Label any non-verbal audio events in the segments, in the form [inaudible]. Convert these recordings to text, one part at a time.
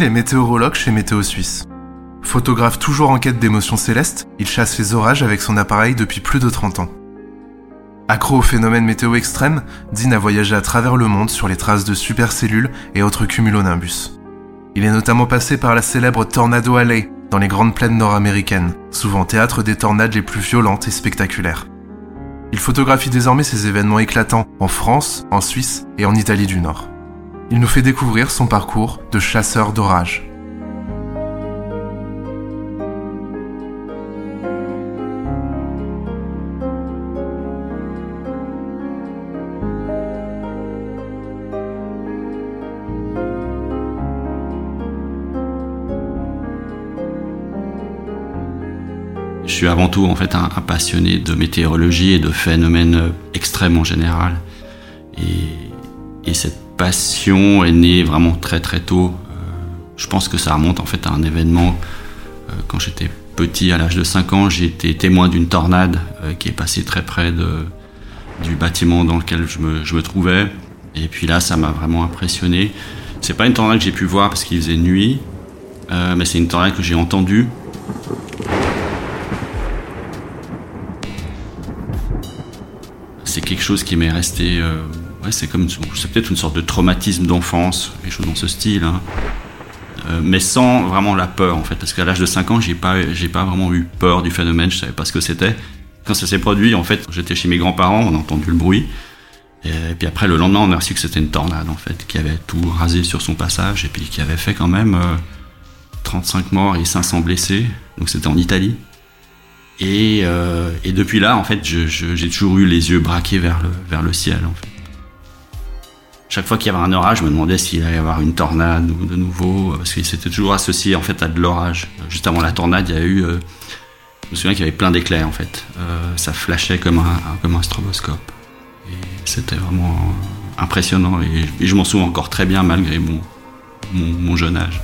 Est météorologue chez Météo Suisse. Photographe toujours en quête d'émotions célestes, il chasse les orages avec son appareil depuis plus de 30 ans. Accro aux phénomènes météo extrêmes, Dean a voyagé à travers le monde sur les traces de supercellules et autres cumulonimbus. Il est notamment passé par la célèbre Tornado Alley dans les grandes plaines nord-américaines, souvent théâtre des tornades les plus violentes et spectaculaires. Il photographie désormais ces événements éclatants en France, en Suisse et en Italie du Nord il nous fait découvrir son parcours de chasseur d'orage. Je suis avant tout en fait un, passionné de météorologie et de phénomènes extrêmes en général. Et, et cette passion est née vraiment très très tôt. Euh, je pense que ça remonte en fait à un événement euh, quand j'étais petit, à l'âge de 5 ans, j'ai été témoin d'une tornade euh, qui est passée très près de, du bâtiment dans lequel je me, je me trouvais. Et puis là, ça m'a vraiment impressionné. C'est pas une tornade que j'ai pu voir parce qu'il faisait nuit, mais c'est une tornade que j'ai entendue. C'est quelque chose qui m'est resté ouais, c'est comme c'est peut-être une sorte de traumatisme d'enfance, quelque chose dans ce style. Hein. Euh, mais sans vraiment la peur en fait, parce qu'à l'âge de 5 ans, j'ai pas, j'ai pas vraiment eu peur du phénomène, je savais pas ce que c'était. Quand ça s'est produit, en fait, j'étais chez mes grands-parents, on a entendu le bruit. Et puis après, le lendemain, on a reçu que c'était une tornade en fait, qui avait tout rasé sur son passage et puis qui avait fait quand même 35 euh, morts et 500 blessés. Donc c'était en Italie. Et, euh, et, depuis là, en fait, j'ai toujours eu les yeux braqués vers le, vers le ciel. En fait. Chaque fois qu'il y avait un orage, je me demandais s'il allait y avoir une tornade ou de nouveau, parce que c'était toujours associé en fait à de l'orage. Juste avant la tornade, il y a eu, euh, je me souviens qu'il y avait plein d'éclairs en fait. Euh, ça flashait comme un, comme un stroboscope. Et c'était vraiment impressionnant et, je m'en souviens encore très bien malgré mon, mon jeune âge.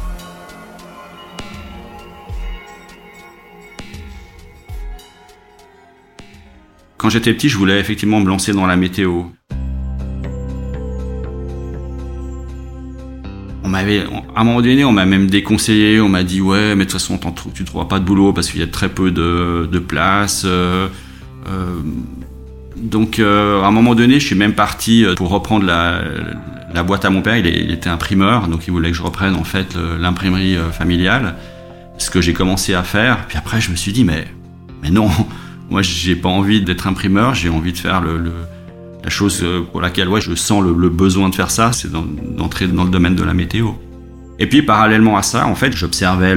Quand j'étais petit, je voulais effectivement me lancer dans la météo. On m'avait, à un moment donné, on m'a même déconseillé. On m'a dit ouais, mais de toute façon, tu ne trouveras pas de boulot parce qu'il y a très peu de, de place. Euh, euh, donc, euh, à un moment donné, je suis même parti pour reprendre la, boîte à mon père. Il, était imprimeur, donc il voulait que je reprenne en fait l'imprimerie familiale. Ce que j'ai commencé à faire. Puis après, je me suis dit mais, mais non, [laughs] moi, j'ai pas envie d'être imprimeur. J'ai envie de faire le la chose euh, pour laquelle ouais, je sens le, besoin de faire ça, c'est d'entrer dans le domaine de la météo. Et puis parallèlement à ça, en fait, j'observais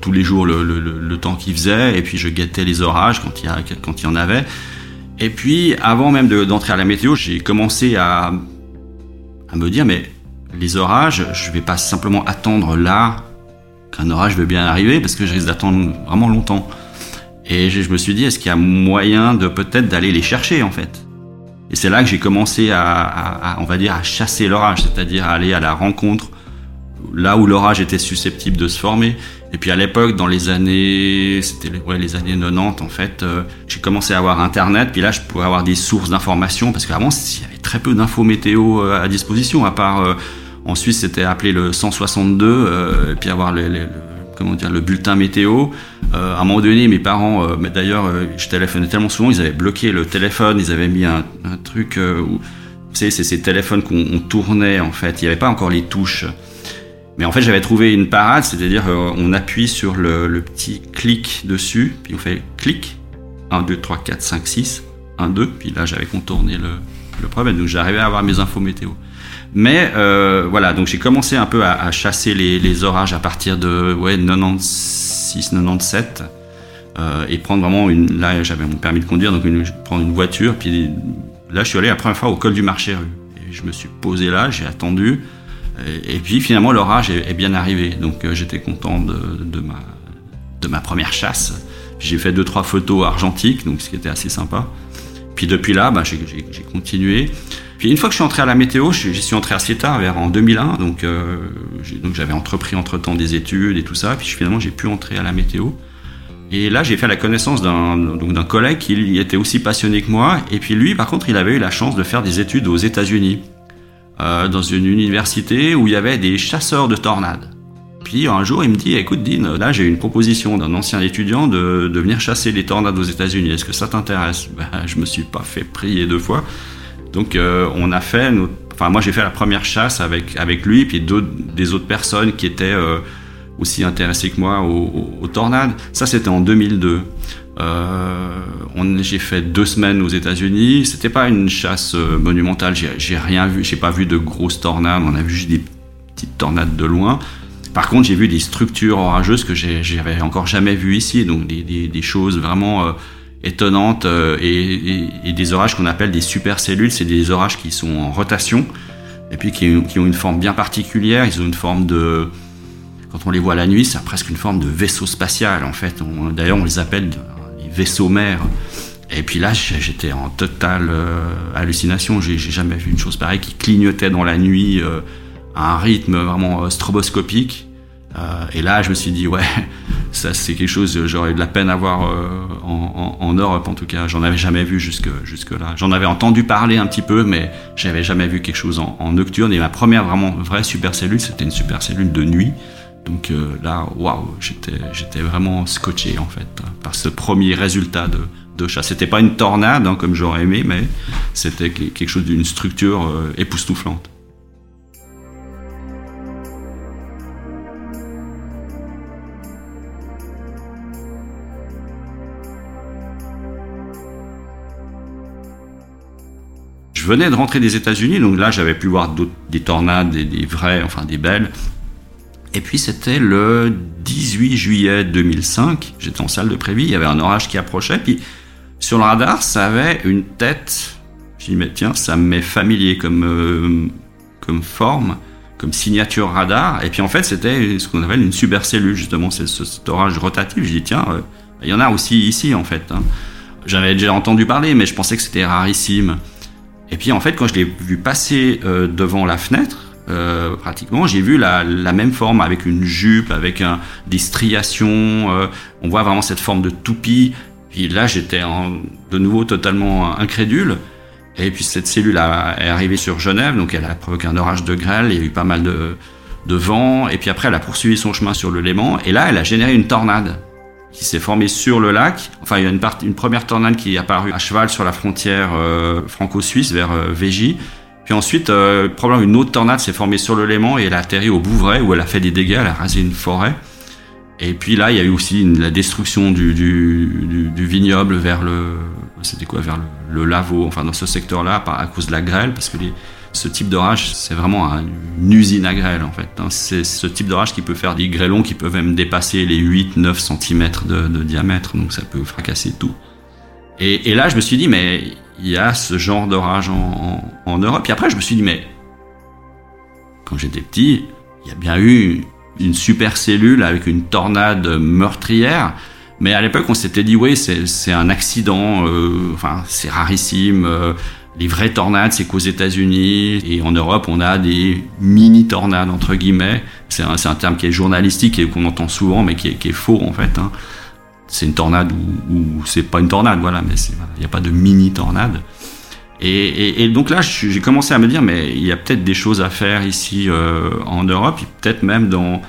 tous les jours le, temps qu'il faisait, et puis je guettais les orages quand il y, quand il y en avait. Et puis, avant même d'entrer à la météo, j'ai commencé à, à me dire, mais les orages, je vais pas simplement attendre là qu'un orage veut bien arriver, parce que je risque d'attendre vraiment longtemps. Et je me suis dit, est-ce qu'il y a moyen de peut-être d'aller les chercher, en fait? Et c'est là que j'ai commencé à, on va dire, à chasser l'orage, c'est-à-dire à aller à la rencontre là où l'orage était susceptible de se former. Et puis à l'époque, dans les années, c'était ouais, les années 90 en fait, euh, j'ai commencé à avoir Internet. Puis là, je pouvais avoir des sources d'informations parce qu'avant, il y avait très peu d'infos météo euh, à disposition. À part euh, en Suisse, c'était appelé le 162, et puis avoir les, les, comment dire, le bulletin météo. Euh, à un moment donné, mes parents, euh, mais d'ailleurs, euh, je téléphonais tellement souvent, ils avaient bloqué le téléphone, ils avaient mis un, truc où, vous savez, c'est ces téléphones qu'on tournait en fait. Il n'y avait pas encore les touches. Mais en fait, j'avais trouvé une parade, c'est-à-dire on appuie sur le, petit clic dessus, puis on fait clic, 1, 2, 3, 4, 5, 6, 1, 2, puis là j'avais contourné le problème, donc j'arrivais à avoir mes infos météo. Mais euh, voilà, donc j'ai commencé un peu à, chasser les, orages à partir de ouais, 96, 97. Euh, et prendre vraiment une. Là, j'avais mon permis de conduire, donc une, prendre une voiture. Puis là, je suis allé la première fois au col du marché rue. Je me suis posé là, j'ai attendu. Et, puis finalement, l'orage est, bien arrivé. Donc euh, j'étais content de, de, ma, de ma première chasse. J'ai fait deux trois photos argentiques, donc ce qui était assez sympa. Puis depuis là, bah, j'ai continué. Puis une fois que je suis entré à la météo, j'y suis entré assez tard, vers en 2001. Donc, euh, donc j'avais entrepris entre temps des études et tout ça. Puis finalement, j'ai pu entrer à la météo. Et là, j'ai fait la connaissance d'un collègue qui était aussi passionné que moi. Et puis lui, par contre, il avait eu la chance de faire des études aux États-Unis, euh, dans une université où il y avait des chasseurs de tornades. Puis un jour, il me dit, écoute Dean, là j'ai une proposition d'un ancien étudiant de, de, venir chasser les tornades aux États-Unis. Est-ce que ça t'intéresse? Ben, Je me suis pas fait prier deux fois. Donc euh, on a fait, enfin moi j'ai fait la première chasse avec avec lui, puis des autres personnes qui étaient euh, aussi intéressées que moi aux, tornades. Ça c'était en 2002. Euh, j'ai fait deux semaines aux États-Unis. C'était pas une chasse monumentale. J'ai rien vu. J'ai pas vu de grosses tornades. On a vu juste des petites tornades de loin. Par contre, j'ai vu des structures orageuses que j'avais encore jamais vues ici, donc des, choses vraiment étonnantes euh, et, des orages qu'on appelle des supercellules. C'est des orages qui sont en rotation et puis qui, ont une forme bien particulière. Ils ont une forme de, quand on les voit la nuit, c'est presque une forme de vaisseau spatial en fait. D'ailleurs, on les appelle les vaisseaux mers. Et puis là, j'étais en totale euh, hallucination. J'ai jamais vu une chose pareille qui clignotait dans la nuit euh, à un rythme vraiment stroboscopique. Et là, je me suis dit, ouais, ça c'est quelque chose, j'aurais eu de la peine à voir euh, en, Europe en tout cas. J'en avais jamais vu jusque, là. J'en avais entendu parler un petit peu, mais j'avais jamais vu quelque chose en, nocturne. Et ma première vraiment vraie supercellule, c'était une supercellule de nuit. Donc euh, là, waouh, j'étais, vraiment scotché en fait par ce premier résultat de, de chat. C'était pas une tornade hein, comme j'aurais aimé, mais c'était quelque chose d'une structure euh, époustouflante. Je venais de rentrer des États-Unis, donc là j'avais pu voir des tornades, des, vraies, enfin des belles. Et puis c'était le 18 juillet 2005, j'étais en salle de prévis, il y avait un orage qui approchait, puis sur le radar ça avait une tête. Je dis mais tiens, ça m'est familier comme, euh, comme forme, comme signature radar. Et puis en fait c'était ce qu'on appelle une supercellule justement, c'est ce, cet orage rotatif. Je dis tiens, euh, il y en a aussi ici en fait. Hein. J'avais déjà entendu parler, mais je pensais que c'était rarissime. Et puis en fait, quand je l'ai vu passer euh, devant la fenêtre, euh, pratiquement, j'ai vu la, la, même forme avec une jupe, avec un, des striations. Euh, on voit vraiment cette forme de toupie. Puis là, j'étais de nouveau totalement incrédule. Et puis cette cellule a, est arrivée sur Genève, donc elle a provoqué un orage de grêle. Il y a eu pas mal de, de vent. Et puis après, elle a poursuivi son chemin sur le Léman. Et là, elle a généré une tornade qui s'est formée sur le lac. Enfin, il y a une, première tornade qui est apparue à cheval sur la frontière euh, franco-suisse vers euh. Puis ensuite, euh, probablement une autre tornade s'est formée sur le Léman et elle a atterri au Bouvray où elle a fait des dégâts, elle a rasé une forêt. Et puis là, il y a eu aussi la destruction du, vignoble vers le, c'était quoi, vers le, le enfin dans ce secteur-là, à cause de la grêle, parce que les, ce type d'orage, c'est vraiment une usine à grêle en fait. C'est ce type d'orage qui peut faire des grêlons qui peuvent même dépasser les 8-9 cm de, diamètre, donc ça peut fracasser tout. Et, et, là, je me suis dit, mais il y a ce genre d'orage en, en, Europe. Puis après, je me suis dit, mais quand j'étais petit, il y a bien eu une super cellule avec une tornade meurtrière. Mais à l'époque, on s'était dit, oui, c'est un accident, euh, enfin, c'est rarissime. Euh, les vraies tornades, c'est qu'aux États-Unis et en Europe, on a des mini tornades entre guillemets. C'est un, terme qui est journalistique et qu'on entend souvent, mais qui est, faux en fait. Hein. C'est une tornade ou, c'est pas une tornade, voilà, mais il n'y a pas de mini tornade. Et, et, et donc là, j'ai commencé à me dire, mais il y a peut-être des choses à faire ici euh, en Europe, peut-être même dans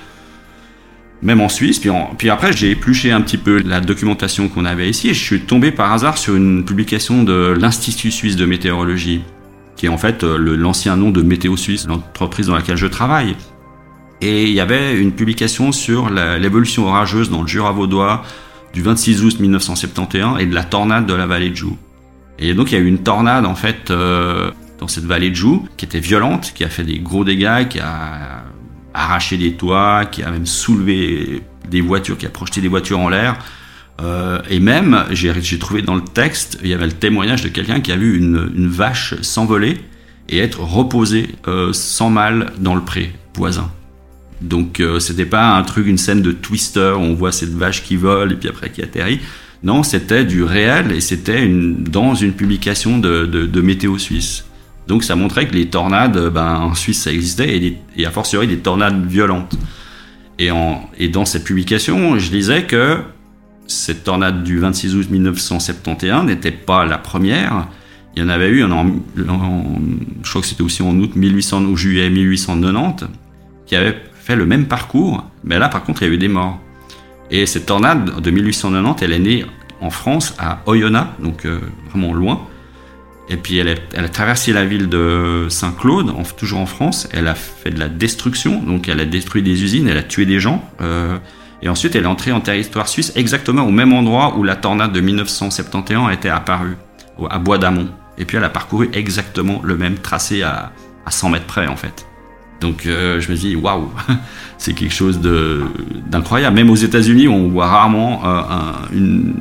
même en Suisse. Puis, après, j'ai épluché un petit peu la documentation qu'on avait ici et je suis tombé par hasard sur une publication de l'Institut suisse de météorologie, qui est en fait euh, l'ancien nom de Météo Suisse, l'entreprise dans laquelle je travaille. Et il y avait une publication sur l'évolution orageuse dans le Jura vaudois du 26 août 1971 et de la tornade de la vallée de Joux. Et donc il y a eu une tornade en fait euh, dans cette vallée de Joux, qui était violente, qui a fait des gros dégâts, qui a arraché des toits, qui a même soulevé des voitures, qui a projeté des voitures en l'air. Euh, et même, j'ai trouvé dans le texte, il y avait le témoignage de quelqu'un qui a vu une, vache s'envoler et être reposée euh, sans mal dans le pré voisin. Donc euh, c'était pas un truc, une scène de Twister où on voit cette vache qui vole et puis après qui atterrit. Non, c'était du réel et c'était dans une publication de, Météo Suisse. Donc ça montrait que les tornades, ben, en Suisse ça existait et, des, et a fortiori des tornades violentes. Et, dans cette publication, je disais que cette tornade du 26 août 1971 n'était pas la première. Il y en avait eu en, en je crois que c'était aussi en août 1800 ou juillet 1890 qui avait fait le même parcours, mais là par contre il y a eu des morts. Et cette tornade de 1890, elle est née en France à Oyonnax, donc euh, vraiment loin. Et puis elle, a traversé la ville de Saint-Claude, toujours en France. Elle a fait de la destruction, donc elle a détruit des usines, elle a tué des gens. Euh, et ensuite, elle est entrée en territoire suisse exactement au même endroit où la tornade de 1971 a été apparue, à Bois d'Amont. Et puis elle a parcouru exactement le même tracé à, à 100 mètres près en fait. Donc euh, je me dis waouh, [laughs] c'est quelque chose d'incroyable. Même aux États-Unis, on voit rarement euh, un, une,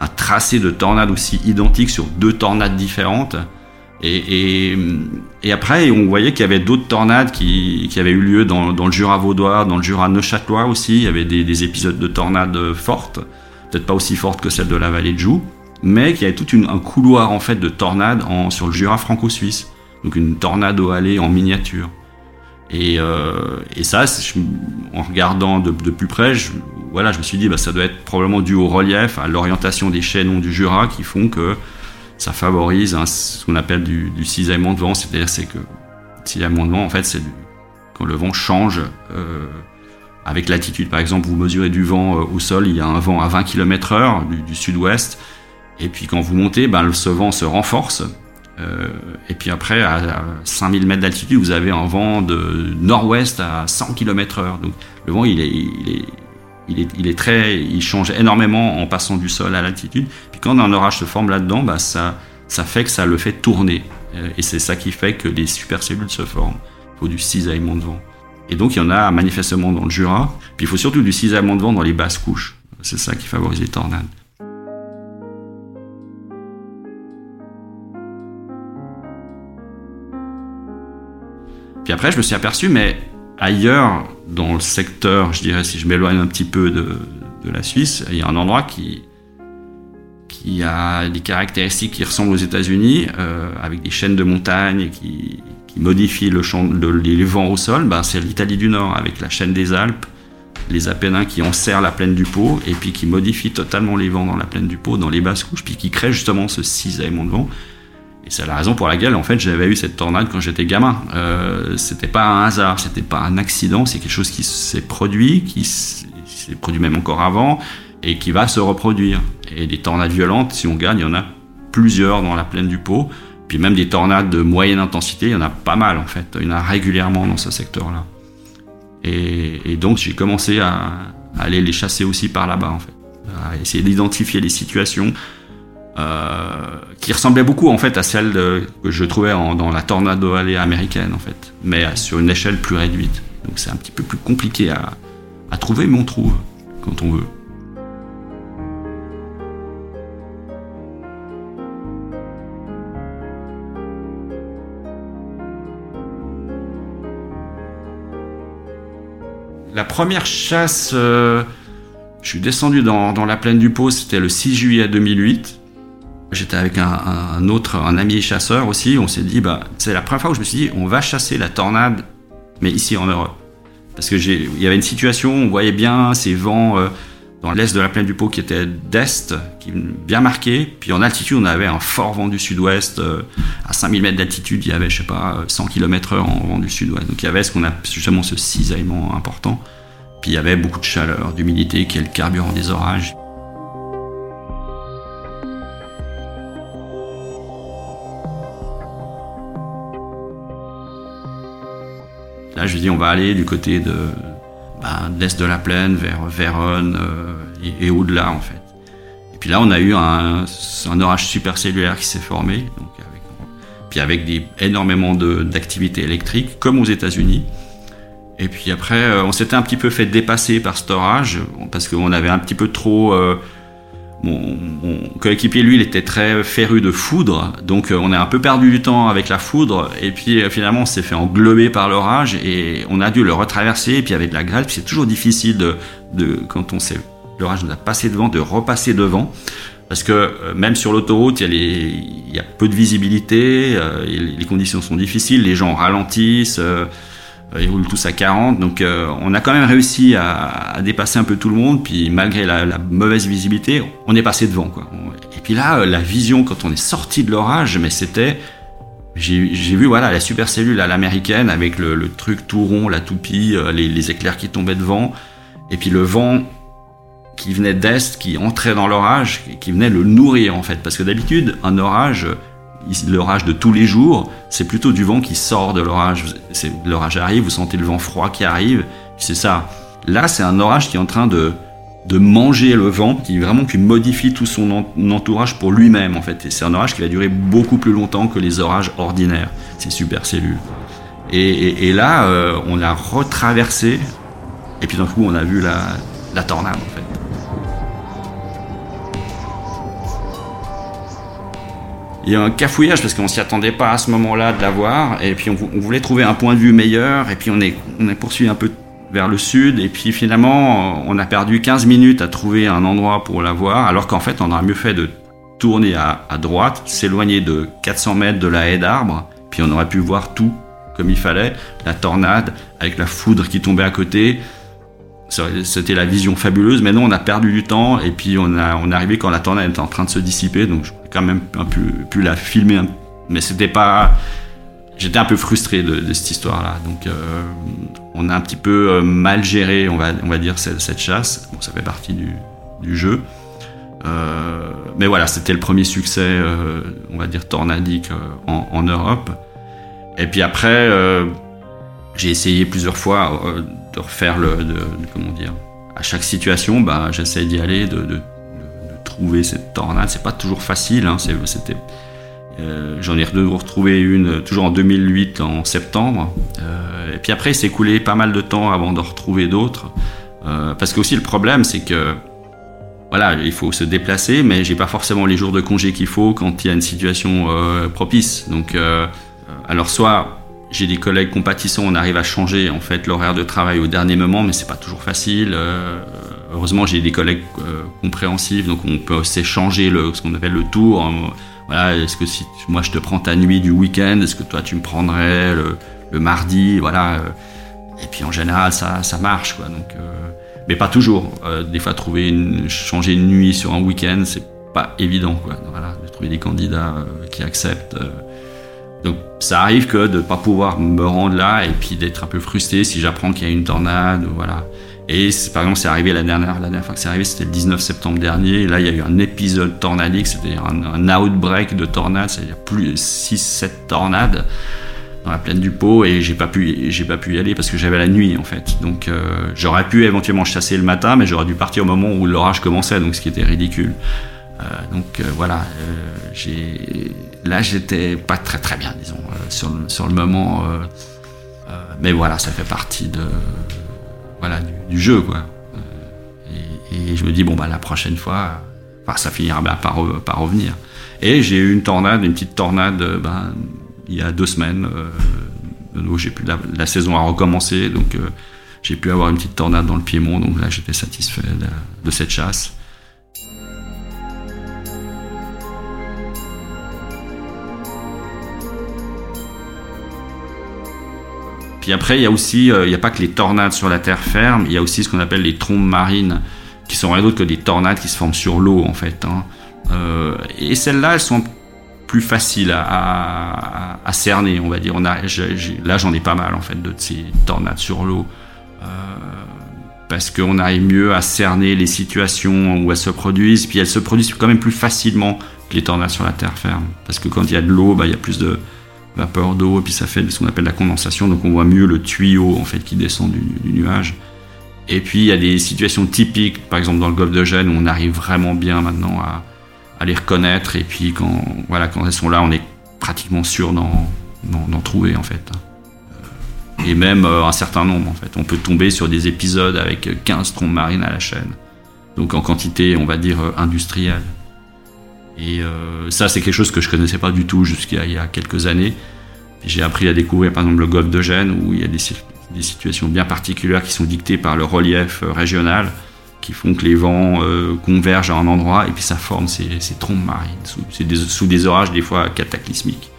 un, tracé de tornade aussi identique sur deux tornades différentes. Et, et, après, on voyait qu'il y avait d'autres tornades qui, qui, avaient eu lieu dans, le Jura vaudois, dans le Jura neuchâtelois aussi. Il y avait des, des épisodes de tornades fortes, peut-être pas aussi fortes que celles de la vallée de Joux, mais qu'il y avait tout une, un couloir en fait de tornades en, sur le Jura franco-suisse. Donc une tornade au en miniature. Et, euh, et ça, en regardant de, de, plus près, je, voilà, je me suis dit, bah, ça doit être probablement dû au relief, à l'orientation des chaînons du Jura qui font que ça favorise ce qu'on appelle du, cisaillement de vent. C'est-à-dire c'est que le cisaillement de vent, en fait, c'est quand le vent change euh, avec l'altitude. Par exemple, vous mesurez du vent euh, au sol, il y a un vent à 20 km heure du, sud-ouest. Et puis quand vous montez, ben, ce vent se renforce euh, et puis après, à 5000 mètres d'altitude, vous avez un vent de nord-ouest à 100 km heure. Donc le vent, il est, il est, il est, très, il change énormément en passant du sol à l'altitude. Puis quand un orage se forme là-dedans, bah ça, ça fait que ça le fait tourner. Euh, et c'est ça qui fait que des supercellules se forment. Il faut du cisaillement de vent. Et donc il y en a manifestement dans le Jura. Puis il faut surtout du cisaillement de vent dans les basses couches. C'est ça qui favorise les tornades. Puis après, je me suis aperçu, mais ailleurs, dans le secteur, je dirais, si je m'éloigne un petit peu de, la Suisse, il y a un endroit qui, qui a des caractéristiques qui ressemblent aux États-Unis, euh, avec des chaînes de montagnes qui, qui modifient le champ, le, les vents au sol. Ben, c'est l'Italie du Nord, avec la chaîne des Alpes, les Apennins qui enserrent la plaine du Pô, et puis qui modifient totalement les vents dans la plaine du Pô, dans les basses couches, puis qui créent justement ce cisaillement de vent. Et c'est la raison pour laquelle, en fait, j'avais eu cette tornade quand j'étais gamin. Euh, c'était pas un hasard, c'était pas un accident, c'est quelque chose qui s'est produit, qui s'est produit même encore avant, et qui va se reproduire. Et des tornades violentes, si on regarde, il y en a plusieurs dans la plaine du Pô. Puis même des tornades de moyenne intensité, il y en a pas mal, en fait. Il y en a régulièrement dans ce secteur-là. Et, et, donc, j'ai commencé à, à aller les chasser aussi par là-bas, en fait. À essayer d'identifier les situations, euh, qui ressemblait beaucoup en fait à celle que je trouvais dans la Tornado Alley américaine en fait, mais sur une échelle plus réduite. Donc c'est un petit peu plus compliqué à, à trouver, mais on trouve quand on veut. La première chasse, euh, je suis descendu dans, dans la plaine du Pau, c'était le 6 juillet 2008. J'étais avec un, autre, un ami chasseur aussi. On s'est dit, bah, c'est la première fois où je me suis dit, on va chasser la tornade, mais ici en Europe. Parce que il y avait une situation, on voyait bien ces vents euh, dans l'est de la plaine du Pau qui étaient d'est, qui bien marqués. Puis en altitude, on avait un fort vent du sud-ouest. Euh, à 5000 mètres d'altitude, il y avait, je sais pas, 100 km heure en vent du sud-ouest. Donc il y avait ce qu'on a justement ce cisaillement important. Puis il y avait beaucoup de chaleur, d'humidité, qui est le carburant des orages. Là, je lui dis, on va aller du côté de, de l'est de la plaine, vers Vérone euh, et, au-delà, en fait. Et puis là, on a eu un, orage supercellulaire qui s'est formé, avec puis avec des, énormément d'activités électriques, comme aux États-Unis. Et puis après, euh, on s'était un petit peu fait dépasser par cet orage, parce qu'on avait un petit peu trop... Euh, mon, coéquipier, lui, il était très féru de foudre, donc euh, on a un peu perdu du temps avec la foudre, et puis finalement on s'est fait englober par l'orage, et on a dû le retraverser, et puis avec de la grêle, c'est toujours difficile de, quand on sait l'orage nous a passé devant, de repasser devant. Parce que même sur l'autoroute, il, il, y a peu de visibilité, les conditions sont difficiles, les gens ralentissent, ils roulent tous à 40, donc euh, on a quand même réussi à, dépasser un peu tout le monde, puis malgré la, mauvaise visibilité, on est passé devant. Quoi. Et puis là, euh, la vision, quand on est sorti de l'orage, mais c'était... J'ai vu voilà la supercellule à l'américaine avec le, truc tout rond, la toupie, euh, les, les, éclairs qui tombaient devant, et puis le vent qui venait d'est, qui entrait dans l'orage, qui venait le nourrir en fait. Parce que d'habitude, un orage, l'orage de tous les jours, c'est plutôt du vent qui sort de l'orage. L'orage arrive, vous sentez le vent froid qui arrive, c'est ça. Là, c'est un orage qui est en train de, de manger le vent, qui vraiment qui modifie tout son entourage pour lui-même en fait. C'est un orage qui va durer beaucoup plus longtemps que les orages ordinaires. C'est super cellule. Et, et, là, euh, on a retraversé, et puis d'un coup, on a vu la, la tornade. Il y a un cafouillage parce qu'on s'y attendait pas à ce moment-là de l'avoir et puis on, voulait trouver un point de vue meilleur et puis on est on a poursuivi un peu vers le sud et puis finalement on a perdu 15 minutes à trouver un endroit pour la voir alors qu'en fait on aurait mieux fait de tourner à, à droite, s'éloigner de 400 mètres de la haie d'arbres puis on aurait pu voir tout comme il fallait, la tornade avec la foudre qui tombait à côté, c'était la vision fabuleuse. Mais non, on a perdu du temps et puis on, a, on est arrivé quand la tornade était en train de se dissiper. Donc, j'ai quand même un pu la filmer. Mais c'était pas. J'étais un peu frustré de, cette histoire-là. Donc, euh, on a un petit peu euh, mal géré, on va, on va dire, cette, chasse. Bon, ça fait partie du, du jeu. Euh, mais voilà, c'était le premier succès, on va dire, tornadique en, Europe. Et puis après, j'ai essayé plusieurs fois de refaire le, comment dire, à chaque situation, bah, j'essaie d'y aller, de, trouver cette tornade. C'est pas toujours facile, hein, c'était, euh, j'en ai retrouvé une toujours en 2008 en septembre. Euh, et puis après, il s'est écoulé pas mal de temps avant de retrouver d'autres. Euh, parce que aussi le problème, c'est que voilà, il faut se déplacer, mais j'ai pas forcément les jours de congé qu'il faut quand il y a une situation propice. Donc, alors soit j'ai des collègues compatissants, on arrive à changer en fait l'horaire de travail au dernier moment, mais c'est pas toujours facile. Euh, heureusement, j'ai des collègues euh, compréhensifs, donc on peut s'échanger le, ce qu'on appelle le tour. Hein. Voilà, est-ce que si moi je te prends ta nuit du week-end, est-ce que toi tu me prendrais le, mardi, voilà. Euh. Et puis en général, ça, ça marche, quoi. Donc, mais pas toujours. des fois, trouver changer une nuit sur un week-end, c'est pas évident, quoi. Voilà, de trouver des candidats qui acceptent. Donc ça arrive que de ne pas pouvoir me rendre là et puis d'être un peu frustré si j'apprends qu'il y a une tornade, voilà. Et par exemple, c'est arrivé la dernière, la dernière fois que c'est arrivé, c'était le 19 septembre dernier. Là, il y a eu un épisode tornadique, c'est-à-dire un, outbreak de tornades, c'est-à-dire plus 6-7 tornades dans la plaine du Pau et j'ai pas pu j'ai pas pu y aller parce que j'avais la nuit en fait. Donc euh, j'aurais pu éventuellement chasser le matin, mais j'aurais dû partir au moment où l'orage commençait, donc ce qui était ridicule. Euh, donc euh, voilà, j'ai là j'étais pas très très bien, disons, sur, le, sur le moment. mais voilà, ça fait partie du, jeu quoi. Et, je me dis bon bah la prochaine fois, ça finira bien par, revenir. Et j'ai eu une tornade, une petite tornade, ben, il y a deux semaines. Euh, la, saison a recommencé, donc j'ai pu avoir une petite tornade dans le Piémont, donc là j'étais satisfait de cette chasse. Puis après, il y a aussi, euh, il n'y a pas que les tornades sur la terre ferme, il y a aussi ce qu'on appelle les trombes marines, qui sont rien d'autre que des tornades qui se forment sur l'eau, en fait. Hein. Euh, et celles-là, elles sont plus faciles à, cerner, on va dire. Là, j'en ai pas mal, en fait, de ces tornades sur l'eau. Euh, parce qu'on arrive mieux à cerner les situations où elles se produisent, puis elles se produisent quand même plus facilement que les tornades sur la terre ferme. Parce que quand il y a de l'eau, bah, il y a plus de, vapeur d'eau, et puis ça fait ce qu'on appelle la condensation, donc on voit mieux le tuyau en fait qui descend du, nuage. Et puis il y a des situations typiques, par exemple dans le golfe de Gênes, où on arrive vraiment bien maintenant à, les reconnaître, et puis quand, voilà, quand elles sont là, on est pratiquement sûr d'en trouver en fait. Et même un certain nombre en fait. On peut tomber sur des épisodes avec 15 trompes marines à la chaîne. Donc en quantité, on va dire, industrielle. Et ça, c'est quelque chose que je connaissais pas du tout jusqu'à il y a quelques années. J'ai appris à découvrir par exemple le golfe de Gênes où il y a des, situations bien particulières qui sont dictées par le relief régional qui font que les vents euh, convergent à un endroit et puis ça forme ces, trompes marines sous, des, orages des fois cataclysmiques.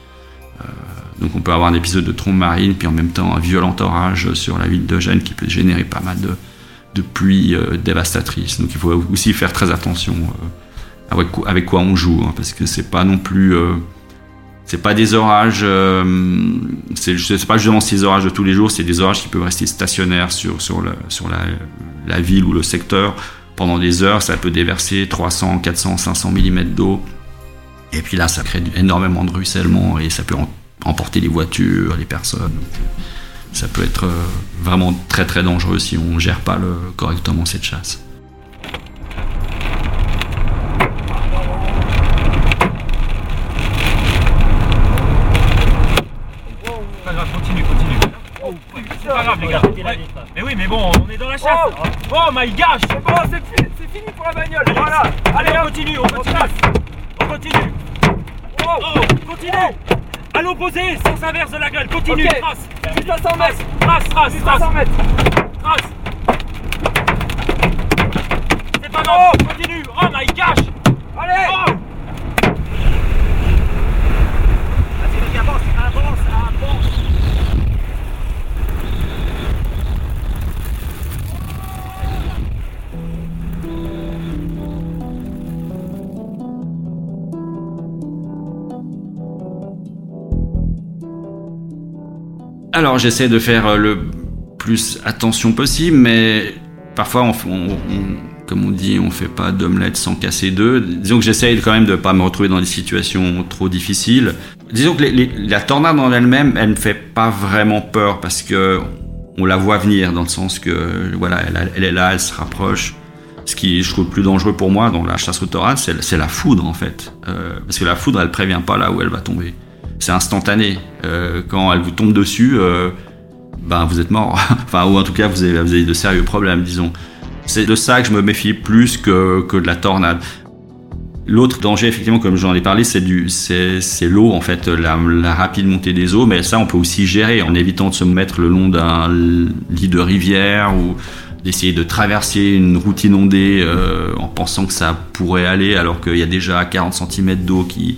Euh, donc on peut avoir un épisode de trompe marine puis en même temps un violent orage sur la ville de Gênes qui peut générer pas mal de, pluies euh, dévastatrices. Donc il faut aussi faire très attention avec, quoi on joue hein, parce que c'est pas non plus c'est pas des orages, euh, c'est pas justement ces orages de tous les jours, c'est des orages qui peuvent rester stationnaires sur, la, ville ou le secteur pendant des heures. Ça peut déverser 300, 400, 500 mm d'eau. Et puis là, ça crée énormément de ruissellement et ça peut emporter les voitures, les personnes. Ça peut être euh, vraiment très très dangereux si on gère pas correctement cette chasse. Mais oui, mais bon, on est dans la chasse. Oh, oh my gosh C'est bon, c'est fini, pour la bagnole. Voilà. Allez, on continue, on continue. On continue. Oh, continue. À l'opposé, sens inverse de la gueule. Continue, trace. Juste à 100 mètres. Trace, trace, trace. 100 mètres. Trace. C'est pas grave, continue. Oh my gosh Allez Alors j'essaie de faire euh, le plus attention possible, mais parfois, comme on dit, on fait pas d'omelette sans casser deux. Disons que j'essaye quand même de pas me retrouver dans des situations trop difficiles. Disons que la tornade en elle-même, elle ne fait pas vraiment peur parce que on la voit venir dans le sens que voilà, elle, est là, elle se rapproche. Ce qui je trouve plus dangereux pour moi dans la chasse au tornade, c'est la foudre en fait, euh, parce que la foudre, elle prévient pas là où elle va tomber c'est instantané. Euh, quand elle vous tombe dessus, euh, ben vous êtes mort. [laughs] enfin, ou en tout cas, vous avez, vous avez de sérieux problèmes, disons. C'est de ça que je me méfie plus que, que de la tornade. L'autre danger, effectivement, comme j'en ai parlé, c'est du, c'est, l'eau, en fait, la, rapide montée des eaux. Mais ça, on peut aussi gérer en évitant de se mettre le long d'un lit de rivière ou d'essayer de traverser une route inondée euh, en pensant que ça pourrait aller alors qu'il y a déjà 40 cm d'eau qui,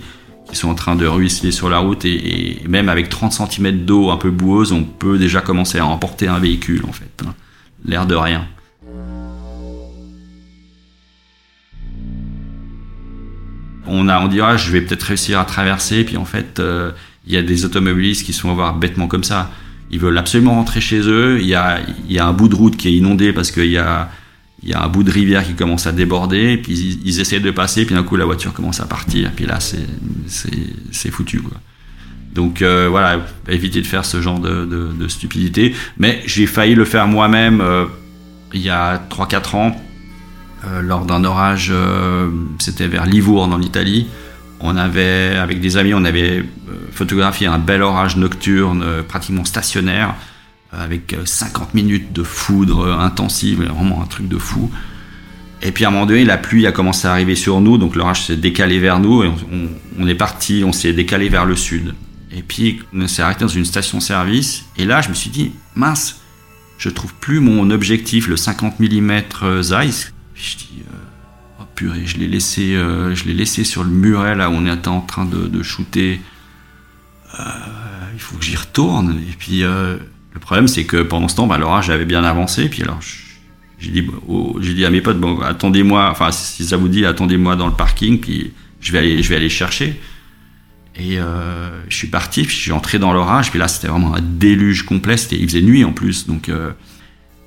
qui sont en train de ruisseler sur la route et, même avec 30 cm d'eau un peu boueuse, on peut déjà commencer à emporter un véhicule en fait. Hein. L'air de rien. On, a, on dira, ah, je vais peut-être réussir à traverser, puis en fait, euh, il y a des automobilistes qui sont voir bêtement comme ça. Ils veulent absolument rentrer chez eux. Il y a un bout de route qui est inondé parce qu'il y a il y a un bout de rivière qui commence à déborder, puis ils, ils essaient de passer, puis d'un coup la voiture commence à partir, puis là c'est foutu quoi. Donc euh, voilà, éviter de faire ce genre de, de, de stupidité. Mais j'ai failli le faire moi-même euh, il y a 3-4 ans, euh, lors d'un orage, euh, c'était vers Livourne en Italie. On avait, avec des amis, on avait photographié un bel orage nocturne, pratiquement stationnaire avec 50 euh, minutes de foudre intensive, vraiment un truc de fou. Et puis à un moment donné, la pluie a commencé à arriver sur nous, donc l'orage s'est décalé vers nous et on, est parti, on s'est décalé vers le sud. Et puis on s'est arrêté dans une station-service et là je me suis dit, mince, je trouve plus mon objectif, le 50 mm Zeiss. je dis, euh, oh purée, je l'ai laissé, euh, laissé sur le muret là où on était en train de, de shooter. il faut que j'y retourne. Et puis le problème, c'est que pendant ce temps, bah, l'orage avait bien avancé. Puis alors, j'ai dit, j'ai dit à mes potes, bon, attendez-moi, enfin, si ça vous dit, attendez-moi dans le parking, puis je vais aller, je vais aller chercher. Et euh, je suis parti, puis je suis entré dans l'orage. Puis là, c'était vraiment un déluge complet. Il faisait nuit en plus, donc. Euh,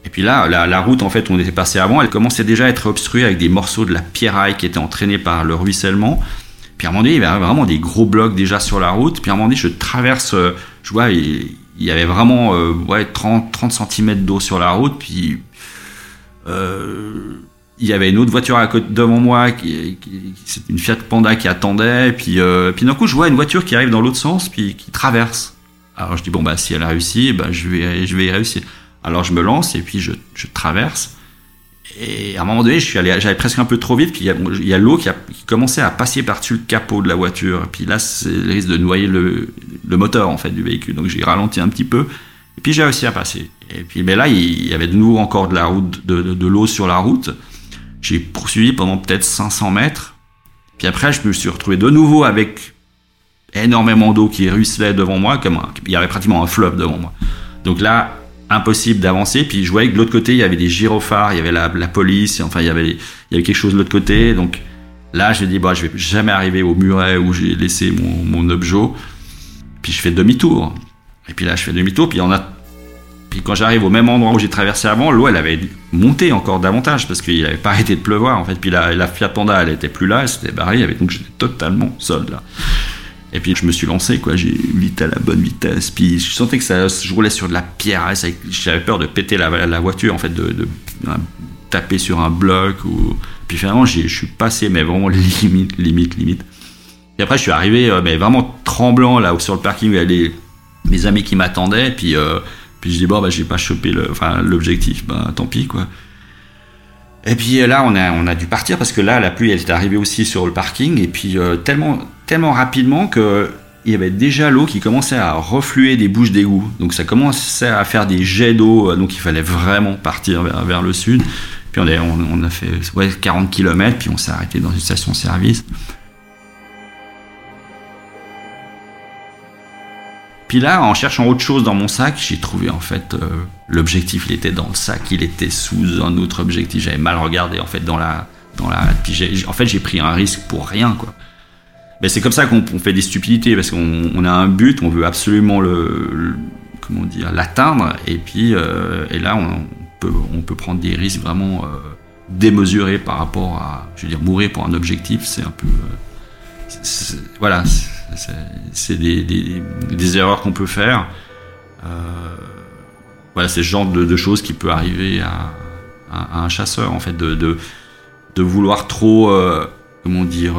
et puis là, la, route, en fait, on était passé avant, elle commençait déjà à être obstruée avec des morceaux de la pierraille qui étaient entraînés par le ruissellement. Puis à un moment donné, il y avait vraiment des gros blocs déjà sur la route. Puis à un moment donné, je traverse, euh, je vois, y avait vraiment euh, ouais, 30, 30 cm d'eau sur la route, puis euh, il y avait une autre voiture à côté devant moi, qui, qui une Fiat Panda qui attendait, puis, euh, puis d'un coup je vois une voiture qui arrive dans l'autre sens, puis qui traverse. Alors je dis bon bah si elle a réussi, bah, je vais je vais y réussir. Alors je me lance et puis je, je traverse. Et à un moment donné, je presque un peu trop vite, puis il y a, l'eau qui, qui commençait à passer par-dessus le capot de la voiture. Puis là, c'est le risque de noyer le, moteur en fait du véhicule. Donc j'ai ralenti un petit peu, et puis j'ai réussi à passer. Et puis mais là, il y avait de nouveau encore de la route, de, l'eau sur la route. J'ai poursuivi pendant peut-être 500 mètres. Puis après, je me suis retrouvé de nouveau avec énormément d'eau qui ruisselait devant moi, comme il y avait pratiquement un fleuve devant moi. Donc là, impossible d'avancer. Puis je voyais que de l'autre côté, il y avait des gyrophares, il y avait la, la police, enfin, il y, avait, quelque chose de l'autre côté. Donc là, je me dis, bah, je vais jamais arriver au muret où j'ai laissé mon, objet. Puis je fais demi-tour. Et puis là, je fais demi-tour, puis a. Puis quand j'arrive au même endroit où j'ai traversé avant, l'eau, elle avait monté encore davantage parce qu'il n'avait pas arrêté de pleuvoir. En fait, puis la, la Fiat Panda, elle était plus là, elle s'était barrée, donc j'étais totalement seul là. Et puis je me suis lancé, quoi. J'ai vite à la bonne vitesse. Puis je sentais que ça, je roulais sur de la pierre. J'avais peur de péter la, voiture, en fait, de, taper sur un bloc. Puis finalement, je suis passé, mais vraiment [laughs] limite, limite, limite. Et après, je suis arrivé, euh, mais vraiment tremblant là, sur le parking où il y avait les- mes amis qui m'attendaient. Puis, euh, puis je dis bon, bah, j'ai pas chopé l'objectif. Ben, tant pis, quoi. Et puis euh, là, on a, on a dû partir parce que là, la pluie, elle est arrivée aussi sur le parking. Et puis euh, tellement, tellement rapidement que il y avait déjà l'eau qui commençait à refluer des bouches d'égout. Donc ça commençait à faire des jets d'eau. euh, Donc il fallait vraiment partir vers, le sud. Puis on a, fait ouais, 40 km, puis on s'est arrêté dans une station-service. Puis là, en cherchant autre chose dans mon sac, j'ai trouvé en fait euh, l'objectif, il était dans le sac, il était sous un autre objectif. J'avais mal regardé en fait dans la, dans la. Puis en fait, j'ai pris un risque pour rien quoi. Mais c'est comme ça qu'on on fait des stupidités parce qu'on on a un but, on veut absolument le, comment dire l'atteindre et puis euh, et là on peut on peut prendre des risques vraiment euh, démesurés par rapport à je veux dire mourir pour un objectif, c'est un peu euh, voilà, c'est- des, des, erreurs qu'on peut faire. Voilà, c'est ce genre de, choses qui peut arriver à, un chasseur, en fait, de, de, vouloir trop, comment dire,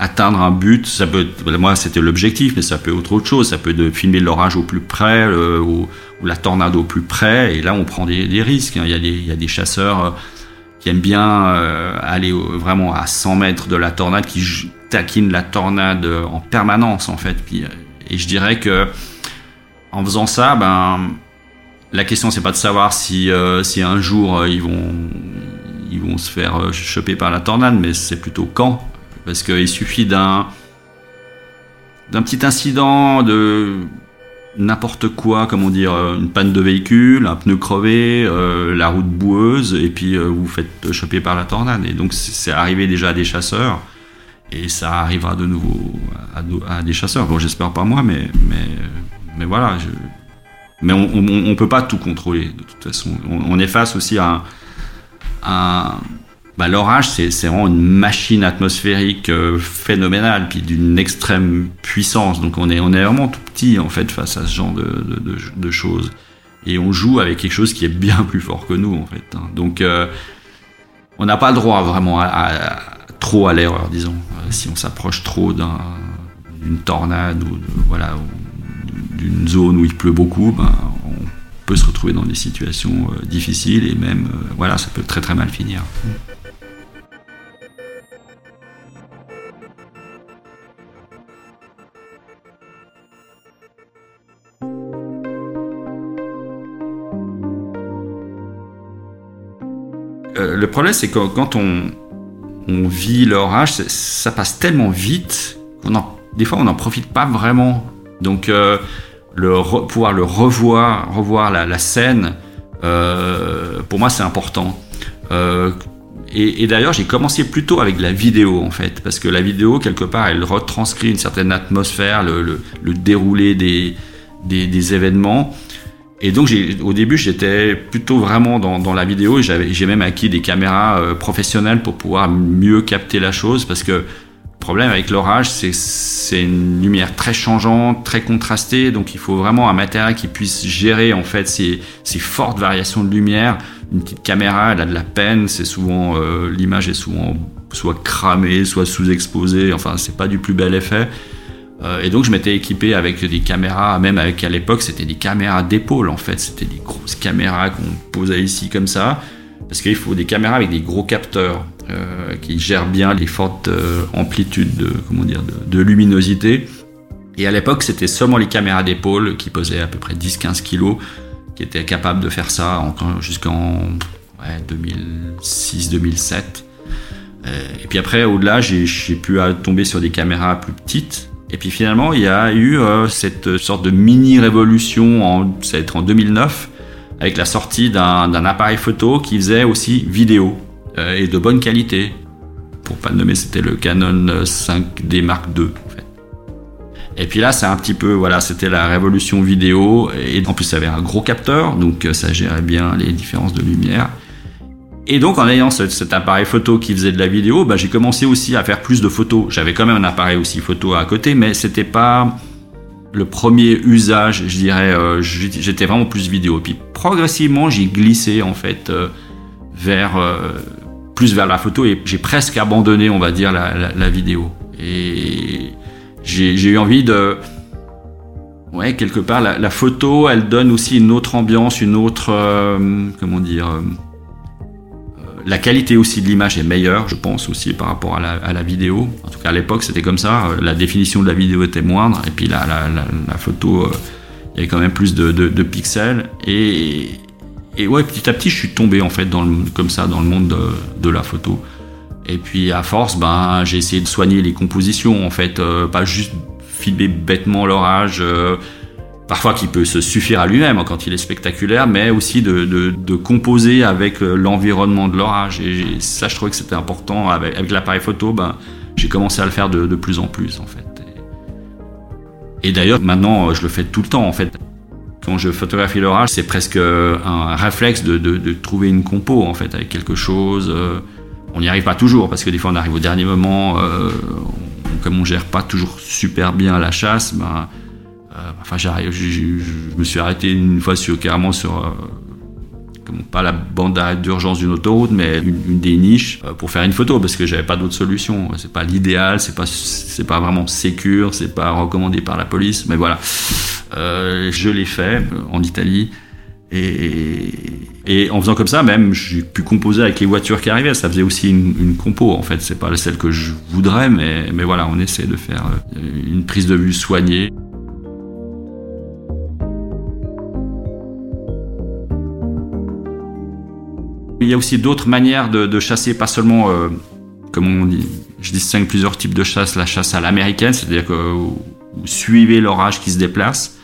atteindre un but. Ça peut, moi, c'était l'objectif, mais ça peut être autre chose. Ça peut être de filmer l'orage au plus près, le- ou, la tornade au plus près. Et là, on prend des, risques. hein. Il y a des, il y a des chasseurs. euh, qui aiment bien euh, aller vraiment à 100 mètres de la tornade, qui taquinent la tornade euh, en permanence en fait. Euh, et je dirais que en faisant ça, ben la question c'est pas de savoir si euh, si un jour euh, ils vont ils vont se faire euh, choper par la tornade, mais c'est plutôt quand, parce qu'il suffit d'un d'un petit incident de n'importe quoi, comment dire, euh, une panne de véhicule, un pneu crevé, euh, la route boueuse, et puis euh, vous vous faites choper par la tornade. Et donc c'est arrivé déjà à des chasseurs, et ça arrivera de nouveau à, des chasseurs. Bon, j'espère pas moi, mais mais mais voilà. Mais on, on peut pas tout contrôler de toute façon. On, on est face aussi à à bah, l'orage, c'est vraiment une machine atmosphérique euh, phénoménale, puis d'une extrême puissance. Donc on est, vraiment tout petit en fait face à ce genre de, choses. Et on joue avec quelque chose qui est bien plus fort que nous en fait. hein. Donc euh, on n'a pas le droit vraiment à, trop à l'erreur, disons. Euh, si on s'approche trop d'un- d'une tornade ou voilà, d'une zone où il pleut beaucoup, ben, on peut se retrouver dans des situations difficiles et même, voilà, ça peut très très mal finir. Euh, le problème, c'est que quand on, on vit l'orage, ça passe tellement vite qu'on en, des fois, on n'en profite pas vraiment. Donc, euh, le pouvoir le revoir, revoir la, scène, euh, pour moi, c'est important. Et, d'ailleurs, j'ai commencé plutôt avec la vidéo, en fait, parce que la vidéo, quelque part, elle retranscrit une certaine atmosphère, le, le- déroulé des, des événements. Et donc, au début, j'étais plutôt vraiment dans, la vidéo. J'ai même acquis des caméras euh, professionnelles pour pouvoir mieux capter la chose. Parce que le problème avec l'orage, c'est une lumière très changeante, très contrastée, donc il faut vraiment un matériel qui puisse gérer en fait ces, ces fortes variations de lumière. Une petite caméra, elle a de la peine, c'est souvent euh, l'image est souvent soit cramée, soit sous-exposée, enfin c'est pas du plus bel effet. Euh, et donc je m'étais équipé avec des caméras, même avec à l'époque c'était des caméras d'épaule en fait, c'était des grosses caméras qu'on posait ici comme ça, parce qu'il faut des caméras avec des gros capteurs euh, qui gèrent bien les fortes euh, amplitudes de, comment dire, de, luminosité. Et à l'époque c'était seulement les caméras d'épaule qui pesaient à peu près 10-15 kilos qui étaient capables de faire ça jusqu'en ouais, 2006-2007. Et puis après, au-delà, j'ai pu tomber sur des caméras plus petites et puis finalement, il y a eu euh, cette sorte de mini-révolution, ça va être en 2009, avec la sortie d'un appareil photo qui faisait aussi vidéo, euh, et de bonne qualité. Pour pas le nommer, c'était le Canon 5D Mark II. En fait. Et puis là, c'est un petit peu, voilà, c'était la révolution vidéo, et en plus, ça avait un gros capteur, donc euh, ça gérait bien les différences de lumière. Et donc en ayant cet appareil photo qui faisait de la vidéo, bah, j'ai commencé aussi à faire plus de photos. J'avais quand même un appareil aussi photo à côté, mais c'était pas le premier usage, je dirais. Euh, j'étais vraiment plus vidéo. Puis progressivement, j'ai glissé en fait euh, vers euh, plus vers la photo et j'ai presque abandonné, on va dire, la, vidéo. Et j'ai eu envie de ouais, quelque part, la, la, photo, elle donne aussi une autre ambiance, une autre, comment dire, la qualité aussi de l'image est meilleure, je pense aussi par rapport à la, vidéo. En tout cas à l'époque c'était comme ça. La définition de la vidéo était moindre et puis la, photo, euh, il y avait quand même plus de, pixels. Et, ouais, petit à petit je suis tombé en fait dans le, comme ça dans le monde de, la photo. Et puis à force, ben j'ai essayé de soigner les compositions en fait, euh, pas juste filmer bêtement l'orage. Euh, parfois qui peut se suffire à lui-même quand il est spectaculaire, mais aussi de, composer avec euh, l'environnement de l'orage. Et ça, je trouvais que c'était important. Avec, l'appareil photo, ben, j'ai commencé à le faire de, plus en plus, en fait. Et, d'ailleurs, maintenant, je le fais tout le temps, en fait. Quand je photographie l'orage, c'est presque un réflexe de, trouver une compo, en fait, avec quelque chose. Euh, on n'y arrive pas toujours, parce que des fois, on arrive au dernier moment, euh, comme on gère pas toujours super bien la chasse, ben, euh, enfin, je, me suis arrêté une fois sur, carrément sur euh, pas la bande d'arrêt d'urgence d'une autoroute, mais une, des niches euh, pour faire une photo parce que j'avais pas d'autre solution. C'est pas l'idéal, c'est pas c'est pas vraiment sécure, c'est pas recommandé par la police, mais voilà. je l'ai fait en Italie et, en faisant comme ça, même j'ai pu composer avec les voitures qui arrivaient. Ça faisait aussi une, une compo. En fait, c'est pas celle que je voudrais, mais mais voilà, on essaie de faire une prise de vue soignée. Y a aussi d'autres manières de, chasser, pas seulement, euh, comme on dit, je distingue plusieurs types de chasse, la chasse à l'américaine, c'est-à-dire que vous, suivez l'orage qui se déplace.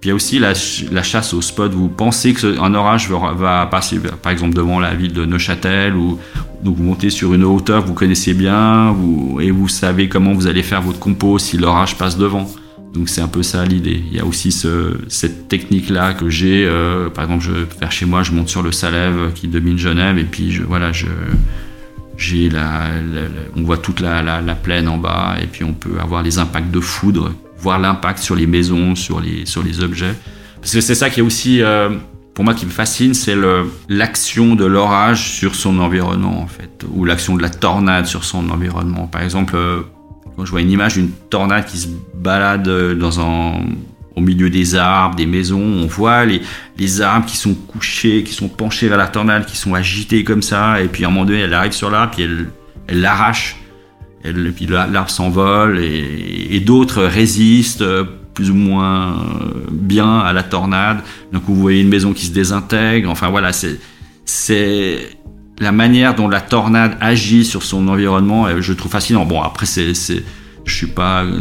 Puis il y a aussi la, chasse au spot. Vous pensez qu'un orage va, passer, par exemple, devant la ville de Neuchâtel, ou donc vous montez sur une hauteur que vous connaissez bien, et vous savez comment vous allez faire votre compo si l'orage passe devant. Donc c'est un peu ça l'idée. Il y a aussi ce, cette technique-là que j'ai. Euh, par exemple, je faire chez moi, je monte sur le Salève qui domine Genève et puis je, voilà, je, on voit toute la, la, plaine en bas et puis on peut avoir les impacts de foudre, voir l'impact sur les maisons, sur les, sur les objets. Parce que c'est ça qui est aussi, euh, pour moi, qui me fascine, c'est l'action de l'orage sur son environnement en fait, ou l'action de la tornade sur son environnement. Par exemple. Euh, quand je vois une image d'une tornade qui se balade euh, dans un, au milieu des arbres, des maisons, on voit les, les arbres qui sont couchés, qui sont penchés vers la tornade, qui sont agités comme ça, et puis à un moment donné, elle arrive sur l'arbre, puis elle, elle l'arrache, et puis l'arbre s'envole, et, et d'autres résistent euh, plus ou moins euh, bien à la tornade. Donc vous voyez une maison qui se désintègre, enfin voilà, c'est c'est la manière dont la tornade agit sur son environnement, euh, je trouve fascinant. Bon, après, c'est, c'est, je suis pas euh,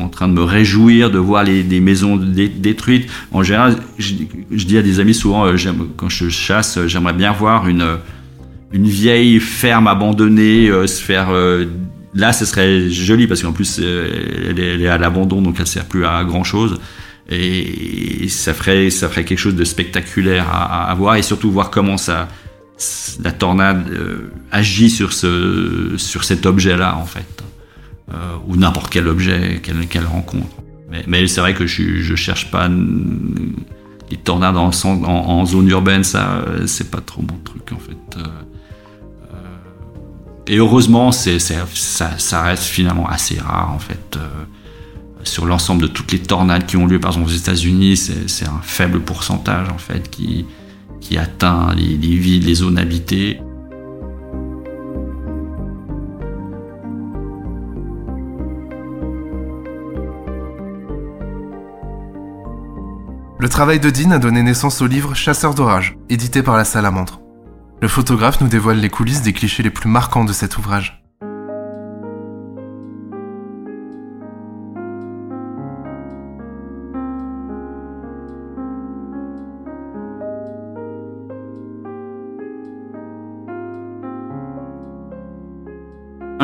en train de me réjouir de voir les, maisons détruites. En général, je, dis à des amis souvent, euh, quand je chasse, j'aimerais bien voir une, une vieille ferme abandonnée se faire. là, ce serait joli parce qu'en plus, elle est, à l'abandon, donc elle sert plus à grand chose. Et ça ferait, ça ferait quelque chose de spectaculaire à voir et surtout voir comment ça, la tornade euh, agit sur, ce, sur cet objet-là, en fait, euh, ou n'importe quel objet qu'elle rencontre. Mais, c'est vrai que je ne cherche pas les tornades en, zone urbaine, ça, c'est pas trop mon truc en fait. et heureusement, ça, reste finalement assez rare en fait sur l'ensemble de toutes les tornades qui ont lieu, par exemple aux États-Unis, c'est un faible pourcentage en fait qui, qui atteint les, les villes, les zones habitées. Le travail de Dean a donné naissance au livre Chasseur d'orage, édité par la Salamandre. Le photographe nous dévoile les coulisses des clichés les plus marquants de cet ouvrage.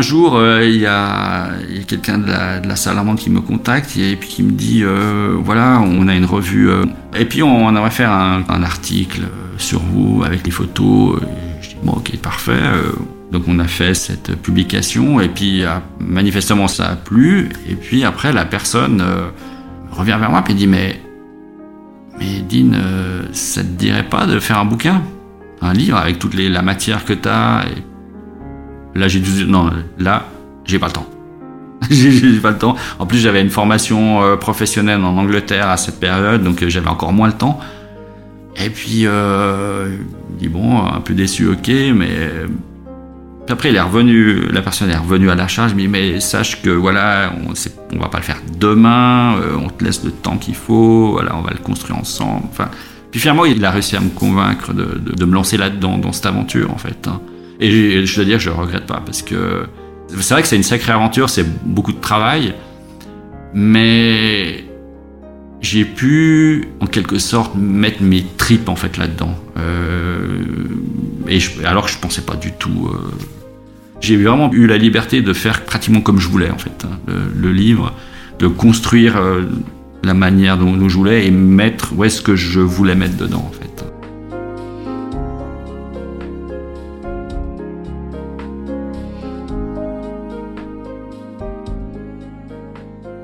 Un jour, euh, il y a, quelqu'un de la, de la salamandre qui me contacte et puis qui me dit euh, voilà, on a une revue euh, et puis on, on aimerait faire un, article sur vous avec les photos. je dis bon, ok, parfait. Donc on a fait cette publication et puis manifestement ça a plu et puis après la personne revient vers moi et dit mais mais Dean, ça te dirait pas de faire un bouquin, un livre avec toute la matière que tu as et Là, j'ai dû non, là, j'ai pas le temps. [laughs] j'ai pas le temps. En plus, j'avais une formation euh, professionnelle en Angleterre à cette période, donc euh, j'avais encore moins le temps. Et puis, euh, dit bon, un peu déçu, ok, mais puis après, il est revenu, la personne est revenue à la charge, mais, mais sache que voilà, on, on va pas le faire demain, euh, on te laisse le temps qu'il faut, voilà, on va le construire ensemble. Enfin, puis finalement, il a réussi à me convaincre de, de, de me lancer là-dedans, dans cette aventure, en fait. Hein. Et je dois dire, je le regrette pas parce que c'est vrai que c'est une sacrée aventure, c'est beaucoup de travail, mais j'ai pu en quelque sorte mettre mes tripes en fait là-dedans. Euh, et alors que je pensais pas du tout. Euh, j'ai vraiment eu la liberté de faire pratiquement comme je voulais en fait hein, le, livre, de construire euh, la manière dont, dont je voulais et mettre où est-ce que je voulais mettre dedans.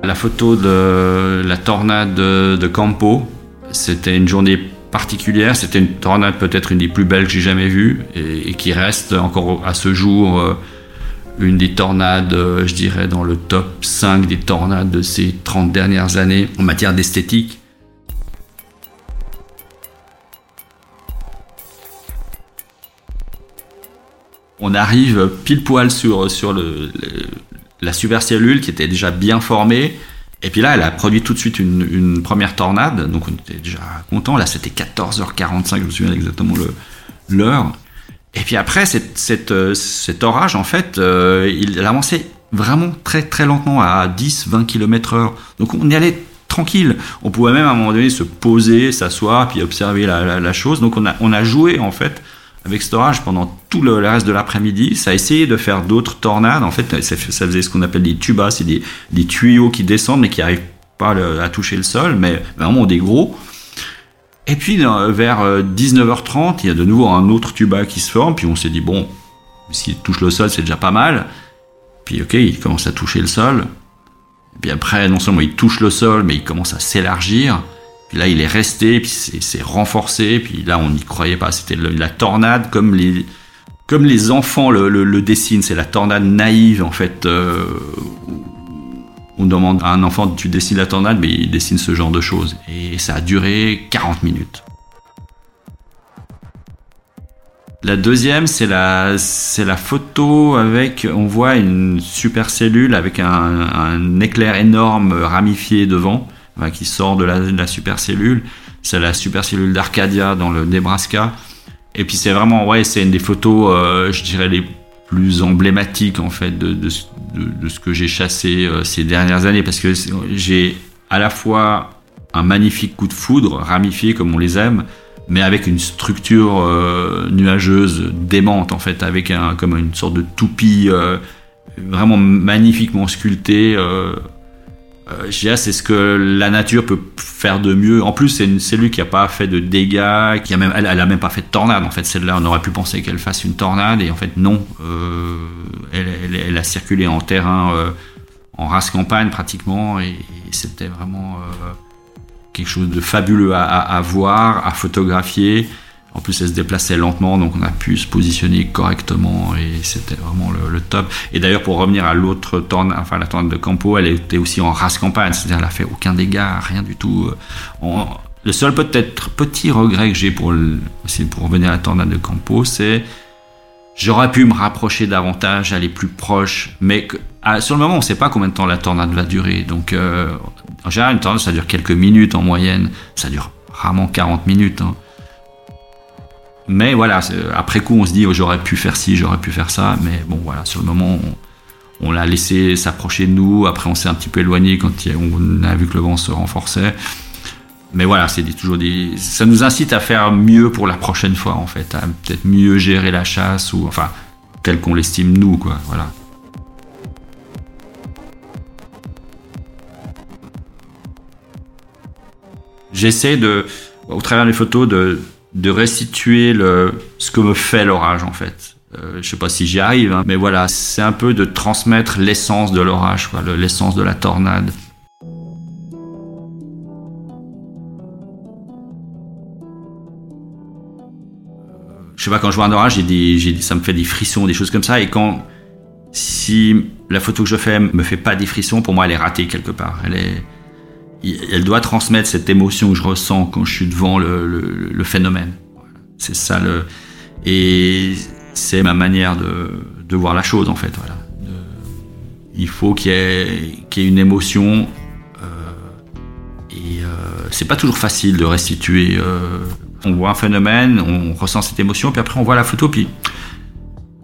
La photo de la tornade de Campo, c'était une journée particulière, c'était une tornade peut-être une des plus belles que j'ai jamais vues et, qui reste encore à ce jour euh, une des tornades, euh, je dirais, dans le top 5 des tornades de ces 30 dernières années en matière d'esthétique. On arrive pile poil sur, sur le, la supercellule qui était déjà bien formée. Et puis là, elle a produit tout de suite une, première tornade, donc on était déjà content. Là, c'était 14h45, je me souviens exactement l'heure. Et puis après, euh, cet orage, en fait, euh, il avançait vraiment très très lentement à 10-20 km heure. Donc on y allait tranquille. On pouvait même à un moment donné se poser, s'asseoir, puis observer la, chose. Donc on a, on a joué en fait avec Storage pendant tout le, reste de l'après-midi. Ça a essayé de faire d'autres tornades. En fait, ça, faisait ce qu'on appelle des tubas, c'est des, tuyaux qui descendent mais qui n'arrivent pas à toucher le sol, mais vraiment des gros. Et puis vers 19h30, euh, il y a de nouveau un autre tuba qui se forme, puis on s'est dit, bon, s'il touche le sol, c'est déjà pas mal. Puis ok, il commence à toucher le sol. Et puis après, non seulement il touche le sol, mais il commence à s'élargir. Puis là, il est resté, puis c'est renforcé, puis là, on n'y croyait pas. C'était la tornade comme les, comme les enfants le, dessinent. C'est la tornade naïve, en fait. Euh, on demande à un enfant, tu dessines la tornade, mais il dessine ce genre de choses. Et ça a duré 40 minutes. La deuxième, c'est la, la photo avec, on voit une supercellule avec un, un éclair énorme ramifié devant qui sort de la, supercellule. C'est la supercellule d'Arcadia dans le Nebraska. Et puis c'est vraiment, ouais, c'est une des photos, euh, je dirais, les plus emblématiques en fait de, de, ce que j'ai chassé euh, ces dernières années. Parce que j'ai à la fois un magnifique coup de foudre ramifié comme on les aime, mais avec une structure euh, nuageuse démente en fait, avec un comme une sorte de toupie vraiment magnifiquement sculptée euh, c'est ce que la nature peut faire de mieux. En plus, c'est une cellule qui a pas fait de dégâts, qui a même, elle, a même pas fait de tornade. En fait, celle-là, on aurait pu penser qu'elle fasse une tornade, et en fait, non. Euh, elle, a circulé en terrain, euh, en race campagne pratiquement, et, c'était vraiment quelque chose de fabuleux à voir, à photographier. En plus, elle se déplaçait lentement, donc on a pu se positionner correctement et c'était vraiment le, top. Et d'ailleurs, pour revenir à l'autre tornade, enfin la tornade de Campo, elle était aussi en race campagne, c'est-à-dire elle a fait aucun dégât, rien du tout. On, le seul peut-être petit regret que j'ai pour, pour revenir à la tornade de Campo, c'est j'aurais pu me rapprocher davantage, aller plus proche, mais à, sur le moment, on ne sait pas combien de temps la tornade va durer. Donc, euh, en général, une tornade, ça dure quelques minutes en moyenne, ça dure rarement 40 minutes. Hein. Mais voilà, après coup, on se dit, oh, j'aurais pu faire ci, j'aurais pu faire ça. Mais bon, voilà, sur le moment, on, l'a laissé s'approcher de nous. Après, on s'est un petit peu éloigné quand on a vu que le vent se renforçait. Mais voilà, c'est toujours des. Ça nous incite à faire mieux pour la prochaine fois, en fait, à peut-être mieux gérer la chasse ou enfin tel qu'on l'estime nous, quoi. Voilà. J'essaie de, au travers des photos, de de restituer le, ce que me fait l'orage en fait. Euh, je sais pas si j'y arrive, hein, mais voilà, c'est un peu de transmettre l'essence de l'orage, l'essence de la tornade. Je sais pas, quand je vois un orage, des, j'ai, ça me fait des frissons, des choses comme ça, et quand si la photo que je fais me fait pas des frissons, pour moi elle est ratée quelque part. Elle est, elle doit transmettre cette émotion que je ressens quand je suis devant le, phénomène. C'est ça le et c'est ma manière de, voir la chose en fait. Voilà. Il faut qu'il y, qu y, ait une émotion euh, et euh, c'est pas toujours facile de restituer. Euh, on voit un phénomène, on ressent cette émotion, puis après on voit la photo, puis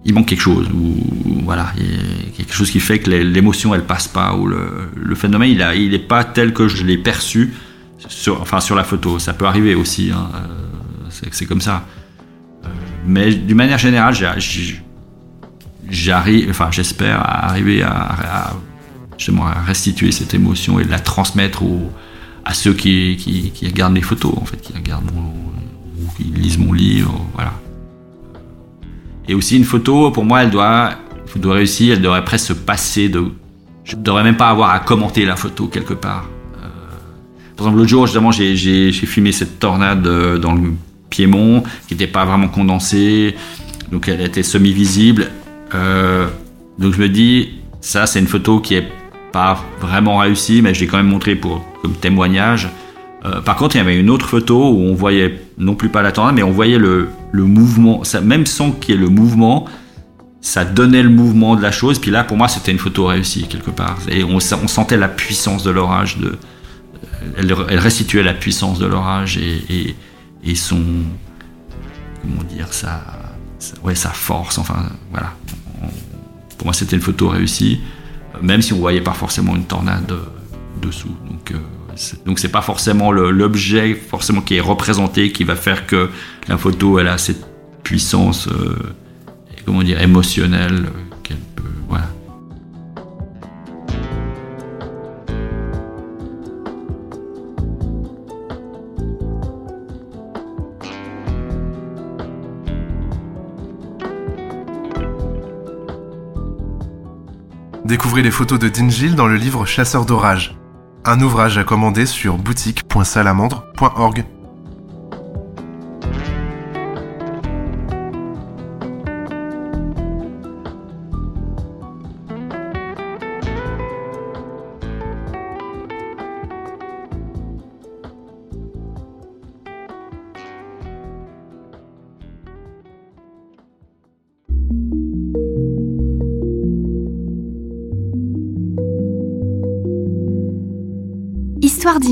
il manque quelque chose ou voilà quelque chose qui fait que l'émotion elle passe pas ou le, phénomène il a, est pas tel que je l'ai perçu sur enfin sur la photo. Ça peut arriver aussi hein, c'est comme ça. Mais d'une manière générale j'arrive enfin j'espère arriver à, à, justement à restituer cette émotion et la transmettre à ceux qui, qui, qui regardent les photos en fait qui regardent ou qui lisent mon livre voilà et aussi une photo, pour moi, elle doit, elle doit réussir, elle devrait presque se passer de... Je ne devrais même pas avoir à commenter la photo quelque part. Euh, par exemple, l'autre jour, justement, j'ai filmé cette tornade euh, dans le Piémont, qui n'était pas vraiment condensée, donc elle était semi-visible. Euh, donc je me dis, ça c'est une photo qui est pas vraiment réussie, mais je l'ai quand même montré pour, comme témoignage. Par contre, il y avait une autre photo où on voyait non plus pas la tornade, mais on voyait le, le mouvement, même sans qu'il y ait le mouvement, ça donnait le mouvement de la chose. Puis là, pour moi, c'était une photo réussie quelque part. Et on, sentait la puissance de l'orage. De, elle, elle, restituait la puissance de l'orage et, son, comment dire, sa, ouais, sa force. Enfin, voilà. pour moi, c'était une photo réussie, même si on voyait pas forcément une tornade dessous. Donc euh, donc c'est pas forcément l'objet forcément qui est représenté qui va faire que la photo elle a cette puissance euh, comment dire émotionnelle qu'elle peut voilà. Découvrez les photos de Dingil dans le livre Chasseur d'orage, un ouvrage à commander sur boutique.salamandre.org.